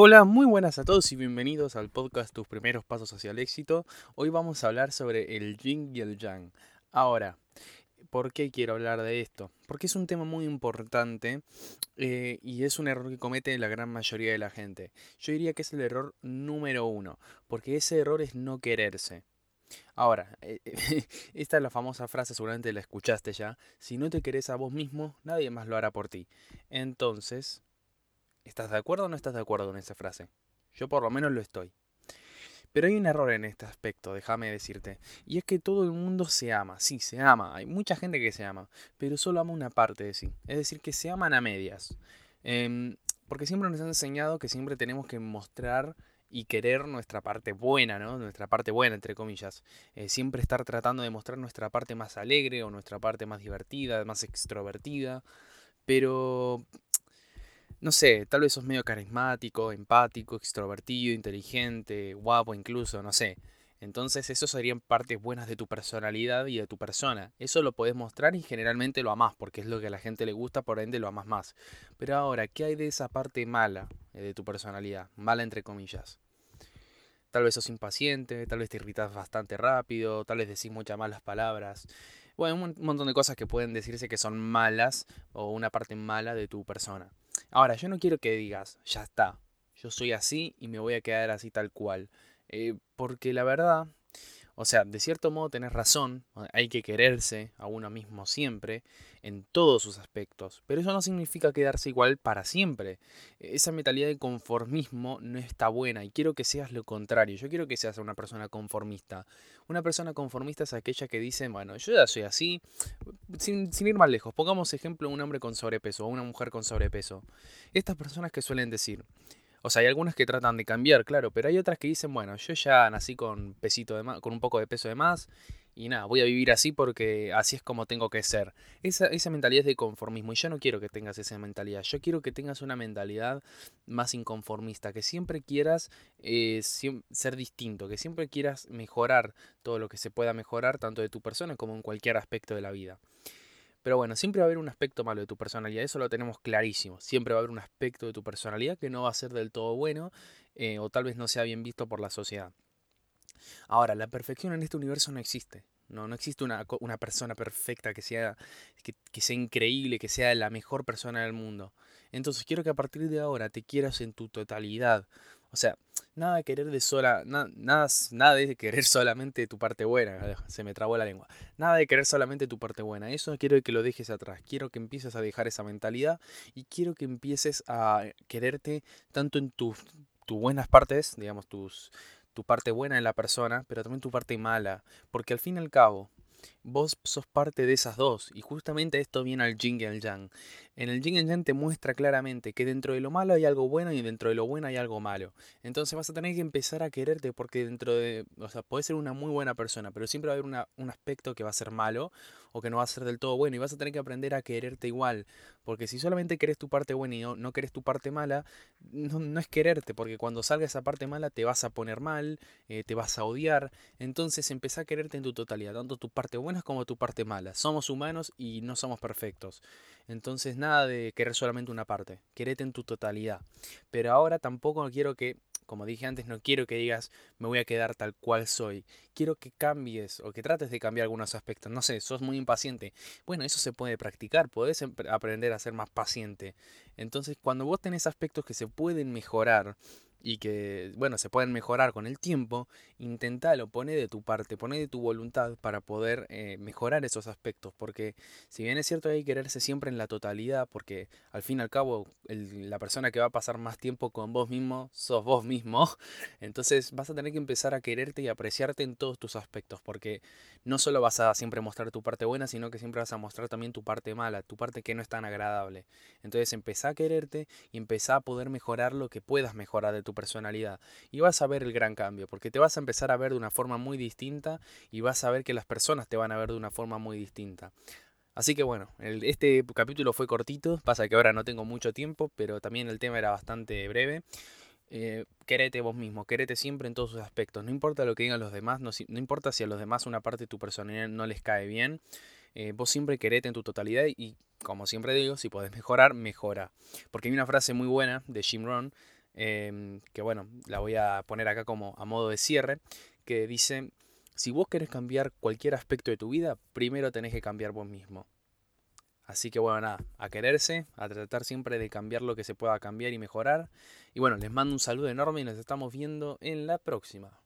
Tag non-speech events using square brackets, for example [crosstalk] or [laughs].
Hola, muy buenas a todos y bienvenidos al podcast Tus primeros pasos hacia el éxito. Hoy vamos a hablar sobre el yin y el yang. Ahora, ¿por qué quiero hablar de esto? Porque es un tema muy importante eh, y es un error que comete la gran mayoría de la gente. Yo diría que es el error número uno, porque ese error es no quererse. Ahora, eh, [laughs] esta es la famosa frase, seguramente la escuchaste ya. Si no te querés a vos mismo, nadie más lo hará por ti. Entonces, ¿Estás de acuerdo o no estás de acuerdo con esa frase? Yo por lo menos lo estoy. Pero hay un error en este aspecto, déjame decirte. Y es que todo el mundo se ama. Sí, se ama. Hay mucha gente que se ama. Pero solo ama una parte de sí. Es decir, que se aman a medias. Em, porque siempre nos han enseñado que siempre tenemos que mostrar y querer nuestra parte buena, ¿no? Nuestra parte buena, entre comillas. Eh, siempre estar tratando de mostrar nuestra parte más alegre o nuestra parte más divertida, más extrovertida. Pero no sé, tal vez sos medio carismático, empático, extrovertido, inteligente, guapo incluso, no sé. Entonces, eso serían partes buenas de tu personalidad y de tu persona. Eso lo podés mostrar y generalmente lo amás, porque es lo que a la gente le gusta, por ende lo amás más. Pero ahora, ¿qué hay de esa parte mala eh, de tu personalidad? Mala entre comillas. Tal vez sos impaciente, tal vez te irritas bastante rápido, tal vez decís muchas malas palabras. Bueno, un montón de cosas que pueden decirse que son malas o una parte mala de tu persona. Ahora, yo no quiero que digas, ya está, yo soy así y me voy a quedar así tal cual. Eh, porque la verdad, o sea, de cierto modo tenés razón, hay que quererse a uno mismo siempre, en todos sus aspectos, pero eso no significa quedarse igual para siempre. Esa mentalidad de conformismo no está buena y quiero que seas lo contrario, yo quiero que seas una persona conformista. Una persona conformista es aquella que dice, bueno, yo ya soy así, sin, sin ir más lejos, pongamos ejemplo un hombre con sobrepeso o una mujer con sobrepeso. Estas personas que suelen decir, o sea, hay algunas que tratan de cambiar, claro, pero hay otras que dicen, bueno, yo ya nací con pesito de más, con un poco de peso de más y nada, voy a vivir así porque así es como tengo que ser. Esa, esa mentalidad es de conformismo y yo no quiero que tengas esa mentalidad. Yo quiero que tengas una mentalidad más inconformista, que siempre quieras eh, ser distinto, que siempre quieras mejorar todo lo que se pueda mejorar, tanto de tu persona como en cualquier aspecto de la vida. Pero bueno, siempre va a haber un aspecto malo de tu personalidad, eso lo tenemos clarísimo. Siempre va a haber un aspecto de tu personalidad que no va a ser del todo bueno eh, o tal vez no sea bien visto por la sociedad. Ahora, la perfección en este universo no existe. No, no existe una, persona perfecta que sea, que sea increíble, que sea la mejor persona del mundo. Entonces quiero que a partir de ahora te quieras en tu totalidad. O sea, nada de querer de sola, nada, nada de querer [laughs] solamente tu parte buena, se me trabó la lengua. Nada de querer solamente tu parte buena, eso quiero que lo dejes atrás, quiero que empieces a dejar esa mentalidad y quiero que empieces a quererte tanto en tus, tus buenas partes, digamos, tus, tu parte buena en la persona, pero también tu parte mala, porque al fin y al cabo, vos sos parte de esas dos. Y justamente esto viene al Jing y al Yang. En el Jing y el Yang te muestra claramente que dentro de lo malo hay algo bueno y dentro de lo bueno hay algo malo. Entonces vas a tener que empezar a quererte porque dentro de... O sea, puedes ser una muy buena persona, pero siempre va a haber un aspecto que va a ser malo o que no va a ser del todo bueno. Y vas a tener que aprender a quererte igual. Porque si solamente querés tu parte buena y no, no querés tu parte mala, no, es quererte. Porque cuando salga esa parte mala te vas a poner mal, eh, te vas a odiar. Entonces empezá a quererte en tu totalidad, tanto tu parte buena como tu parte mala. Somos humanos y no somos perfectos. Entonces nada de querer solamente una parte, querete en tu totalidad. Pero ahora tampoco quiero que, como dije antes, no quiero que digas me voy a quedar tal cual soy. Quiero que cambies o que trates de cambiar algunos aspectos. No sé, sos muy impaciente. Bueno, eso se puede practicar, podés aprender a ser más paciente. Entonces cuando vos tenés aspectos que se pueden mejorar, y que, bueno, se pueden mejorar con el tiempo, intentalo, pone de tu parte, pone de tu voluntad para poder eh, mejorar esos aspectos, porque si bien es cierto hay que quererse siempre en la totalidad, porque al fin y al cabo la persona que va a pasar más tiempo con vos mismo sos vos mismo, [laughs] entonces vas a tener que empezar a quererte y apreciarte en todos tus aspectos, porque no solo vas a siempre mostrar tu parte buena, sino que siempre vas a mostrar también tu parte mala, tu parte que no es tan agradable. Entonces empezá a quererte y empezá a poder mejorar lo que puedas mejorar de tu personalidad. Y vas a ver el gran cambio, porque te vas a empezar a ver de una forma muy distinta y vas a ver que las personas te van a ver de una forma muy distinta. Así que bueno, este capítulo fue cortito, pasa que ahora no tengo mucho tiempo, pero también el tema era bastante breve. Eh, querete vos mismo, querete siempre en todos sus aspectos. No importa lo que digan los demás, no, no importa si a los demás una parte de tu personalidad no les cae bien. Eh, vos siempre querete en tu totalidad y, como siempre digo, si podés mejorar, mejora. Porque hay una frase muy buena de Jim Rohn em, que bueno, la voy a poner acá como a modo de cierre, que dice, si vos querés cambiar cualquier aspecto de tu vida, primero tenés que cambiar vos mismo. Así que bueno, nada, a quererse, a tratar siempre de cambiar lo que se pueda cambiar y mejorar. Y bueno, les mando un saludo enorme y nos estamos viendo en la próxima.